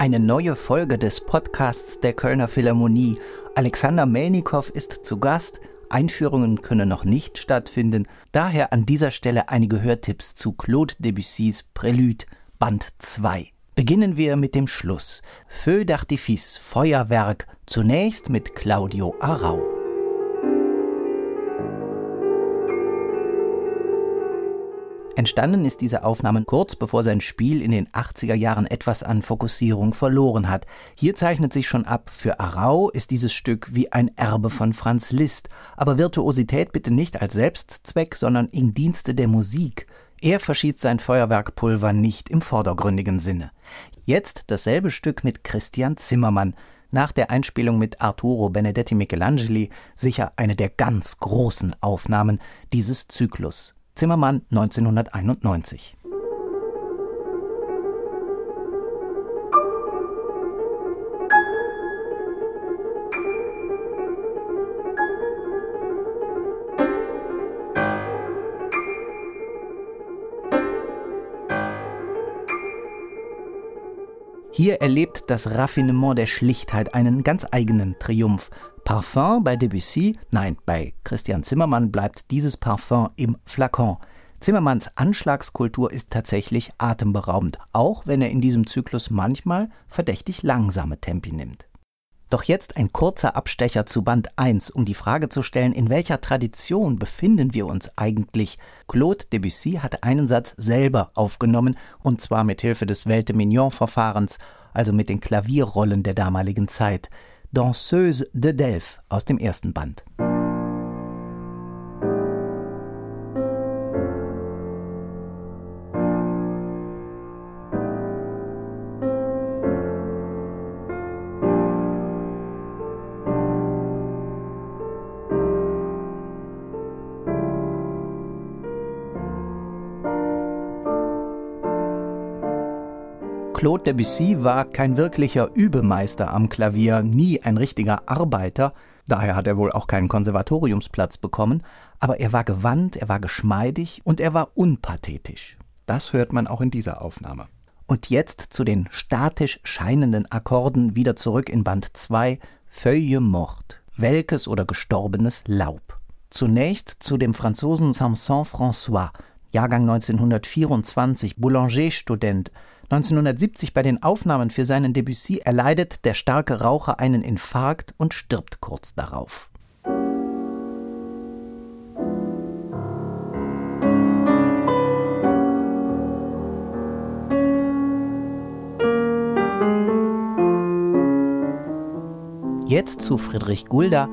Eine neue Folge des Podcasts der Kölner Philharmonie. Alexander Melnikow ist zu Gast. Einführungen können noch nicht stattfinden. Daher an dieser Stelle einige Hörtipps zu Claude Debussys Prélude, Band 2. Beginnen wir mit dem Schluss. Feu d'artifice, Feuerwerk, zunächst mit Claudio Arau. Entstanden ist diese Aufnahme kurz bevor sein Spiel in den 80er Jahren etwas an Fokussierung verloren hat. Hier zeichnet sich schon ab, für Arau ist dieses Stück wie ein Erbe von Franz Liszt, aber Virtuosität bitte nicht als Selbstzweck, sondern im Dienste der Musik. Er verschießt sein Feuerwerkpulver nicht im vordergründigen Sinne. Jetzt dasselbe Stück mit Christian Zimmermann, nach der Einspielung mit Arturo Benedetti Michelangeli sicher eine der ganz großen Aufnahmen dieses Zyklus. Zimmermann 1991. Hier erlebt das Raffinement der Schlichtheit einen ganz eigenen Triumph. Parfum bei Debussy, nein, bei Christian Zimmermann bleibt dieses Parfum im Flakon. Zimmermanns Anschlagskultur ist tatsächlich atemberaubend, auch wenn er in diesem Zyklus manchmal verdächtig langsame Tempi nimmt. Doch jetzt ein kurzer Abstecher zu Band 1, um die Frage zu stellen, in welcher Tradition befinden wir uns eigentlich? Claude Debussy hat einen Satz selber aufgenommen, und zwar mit Hilfe des Welte-Mignon-Verfahrens, also mit den Klavierrollen der damaligen Zeit. Danseuse de Delphes aus dem ersten Band. Claude Debussy war kein wirklicher Übemeister am Klavier, nie ein richtiger Arbeiter, daher hat er wohl auch keinen Konservatoriumsplatz bekommen, aber er war gewandt, er war geschmeidig und er war unpathetisch. Das hört man auch in dieser Aufnahme. Und jetzt zu den statisch scheinenden Akkorden wieder zurück in Band 2, Feuille morte, welkes oder gestorbenes Laub. Zunächst zu dem Franzosen Samson François, Jahrgang 1924, Boulanger-Student, 1970 bei den Aufnahmen für seinen Debussy erleidet der starke Raucher einen Infarkt und stirbt kurz darauf. Jetzt zu Friedrich Gulda,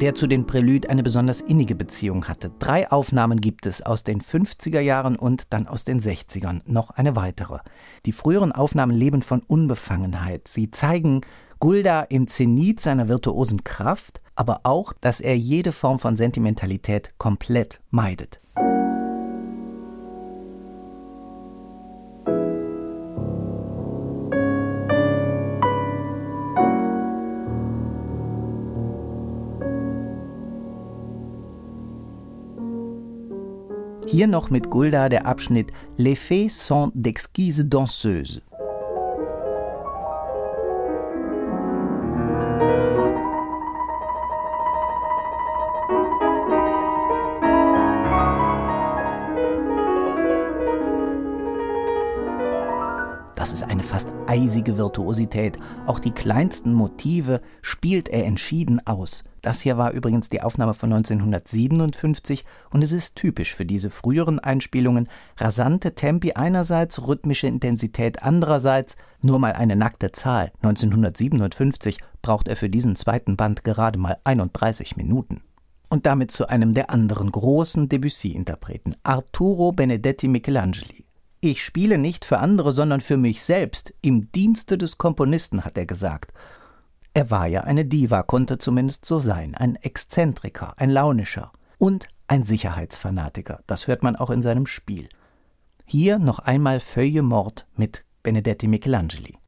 der zu den Prälud eine besonders innige Beziehung hatte. Drei Aufnahmen gibt es aus den 50er Jahren und dann aus den 60ern, noch eine weitere. Die früheren Aufnahmen leben von Unbefangenheit. Sie zeigen Gulda im Zenit seiner virtuosen Kraft, aber auch, dass er jede Form von Sentimentalität komplett meidet. Hier noch mit Gulda der Abschnitt Les faits sont d'exquises danseuses. Das ist eine fast eisige Virtuosität. Auch die kleinsten Motive spielt er entschieden aus. Das hier war übrigens die Aufnahme von 1957 und es ist typisch für diese früheren Einspielungen. Rasante Tempi einerseits, rhythmische Intensität andererseits, nur mal eine nackte Zahl. 1957 braucht er für diesen zweiten Band gerade mal 31 Minuten. Und damit zu einem der anderen großen Debussy-Interpreten, Arturo Benedetti Michelangeli. Ich spiele nicht für andere, sondern für mich selbst, im Dienste des Komponisten, hat er gesagt. Er war ja eine Diva, konnte zumindest so sein, ein Exzentriker, ein Launischer und ein Sicherheitsfanatiker. Das hört man auch in seinem Spiel. Hier noch einmal Feuille Mord mit Benedetti Michelangeli.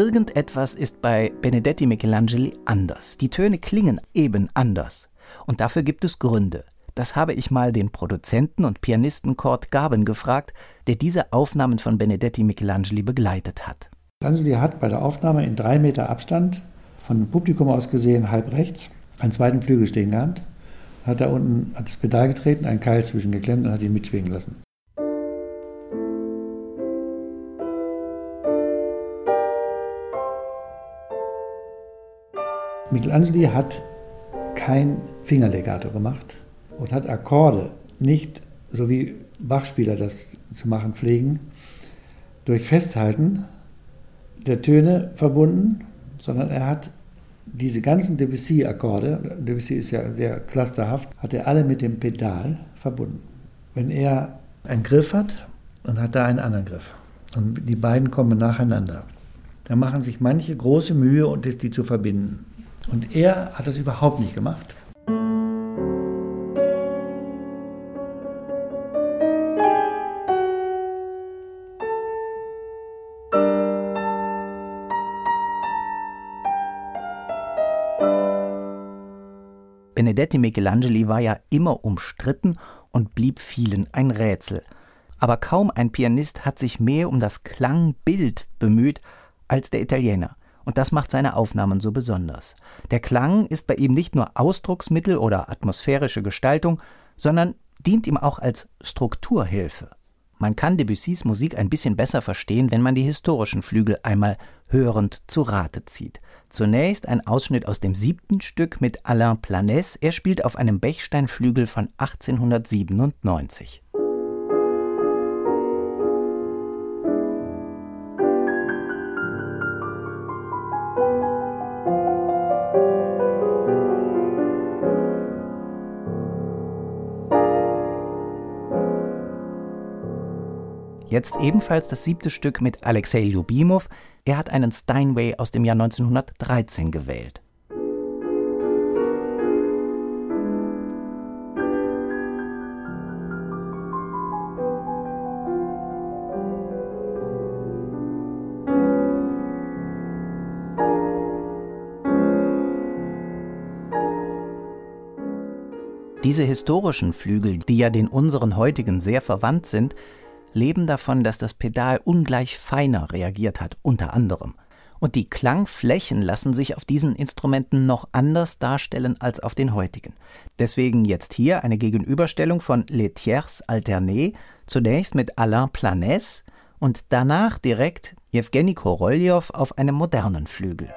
Irgendetwas ist bei Benedetti Michelangeli anders. Die Töne klingen eben anders. Und dafür gibt es Gründe. Das habe ich mal den Produzenten und Pianisten Kurt Gaben gefragt, der diese Aufnahmen von Benedetti Michelangeli begleitet hat. Michelangeli hat bei der Aufnahme in drei Meter Abstand, von dem Publikum aus gesehen halb rechts, einen zweiten Flügel stehen gehabt, hat da unten hat das Pedal getreten, einen Keil zwischengeklemmt und hat ihn mitschwingen lassen. Michelangeli hat kein Fingerlegato gemacht und hat Akkorde nicht, so wie Bachspieler das zu machen pflegen, durch Festhalten der Töne verbunden, sondern er hat diese ganzen Debussy-Akkorde, Debussy ist ja sehr clusterhaft, hat er alle mit dem Pedal verbunden. Wenn er einen Griff hat und hat da einen anderen Griff und die beiden kommen nacheinander, dann machen sich manche große Mühe, die zu verbinden. Und er hat das überhaupt nicht gemacht. Benedetti Michelangeli war ja immer umstritten und blieb vielen ein Rätsel. Aber kaum ein Pianist hat sich mehr um das Klangbild bemüht als der Italiener. Und das macht seine Aufnahmen so besonders. Der Klang ist bei ihm nicht nur Ausdrucksmittel oder atmosphärische Gestaltung, sondern dient ihm auch als Strukturhilfe. Man kann Debussys Musik ein bisschen besser verstehen, wenn man die historischen Flügel einmal hörend zu Rate zieht. Zunächst ein Ausschnitt aus dem siebten Stück mit Alain Planès. Er spielt auf einem Bechsteinflügel von 1897. Jetzt ebenfalls das siebte Stück mit Alexei Ljubimov. Er hat einen Steinway aus dem Jahr 1913 gewählt. Diese historischen Flügel, die ja den unseren heutigen sehr verwandt sind, leben davon, dass das Pedal ungleich feiner reagiert hat, unter anderem. Und die Klangflächen lassen sich auf diesen Instrumenten noch anders darstellen als auf den heutigen. Deswegen jetzt hier eine Gegenüberstellung von Les Tiers Alternés, zunächst mit Alain Planès und danach direkt Jewgeni Koroljow auf einem modernen Flügel.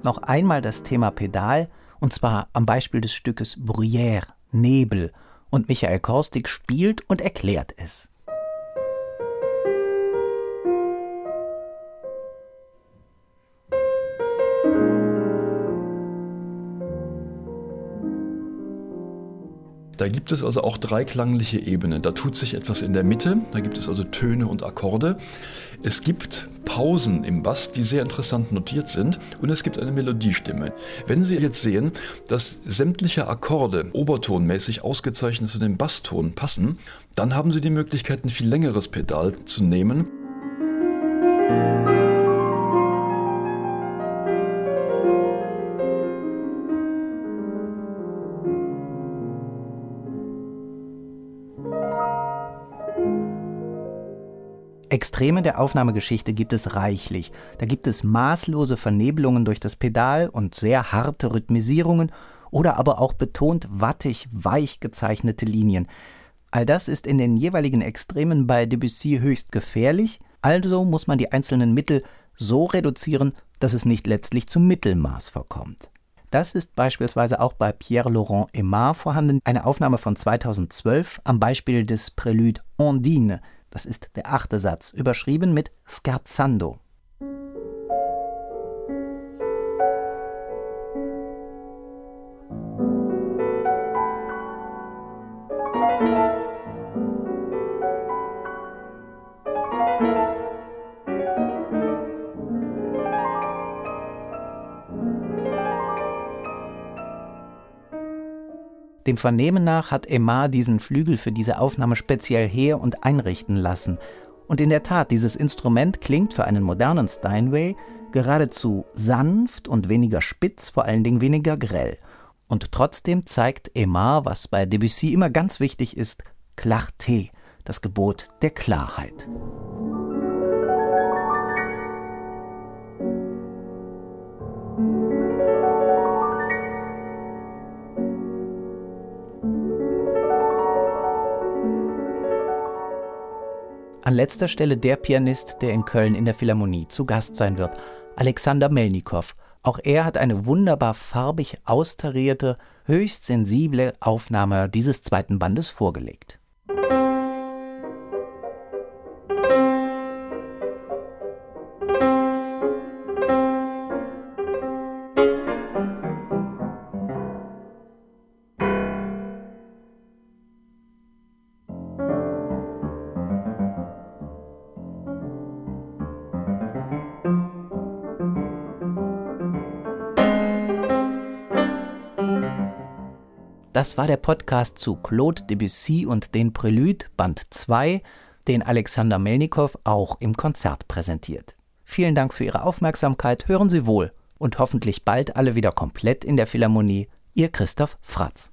Und noch einmal das Thema Pedal, und zwar am Beispiel des Stückes Bruyère, Nebel. Und Michael Korstig spielt und erklärt es. Da gibt es also auch drei klangliche Ebenen. Da tut sich etwas in der Mitte, da gibt es also Töne und Akkorde. Es gibt Pausen im Bass, die sehr interessant notiert sind und es gibt eine Melodiestimme. Wenn Sie jetzt sehen, dass sämtliche Akkorde obertonmäßig ausgezeichnet zu dem Basston passen, dann haben Sie die Möglichkeit, ein viel längeres Pedal zu nehmen. Extreme der Aufnahmegeschichte gibt es reichlich. Da gibt es maßlose Vernebelungen durch das Pedal und sehr harte Rhythmisierungen oder aber auch betont wattig, weich gezeichnete Linien. All das ist in den jeweiligen Extremen bei Debussy höchst gefährlich, also muss man die einzelnen Mittel so reduzieren, dass es nicht letztlich zum Mittelmaß verkommt. Das ist beispielsweise auch bei Pierre-Laurent Aimard vorhanden, eine Aufnahme von 2012 am Beispiel des Prelude Ondine Das ist der achte Satz, überschrieben mit Scherzando. Dem Vernehmen nach hat Emma diesen Flügel für diese Aufnahme speziell her- und einrichten lassen. Und in der Tat, dieses Instrument klingt für einen modernen Steinway geradezu sanft und weniger spitz, vor allen Dingen weniger grell. Und trotzdem zeigt Emma, was bei Debussy immer ganz wichtig ist, Clarté, das Gebot der Klarheit. An letzter Stelle der Pianist, der in Köln in der Philharmonie zu Gast sein wird, Alexander Melnikow. Auch er hat eine wunderbar farbig austarierte, höchst sensible Aufnahme dieses zweiten Bandes vorgelegt. Das war der Podcast zu Claude Debussy und den Prelude Band 2, den Alexander Melnikow auch im Konzert präsentiert. Vielen Dank für Ihre Aufmerksamkeit, hören Sie wohl und hoffentlich bald alle wieder komplett in der Philharmonie. Ihr Christoph Fratz.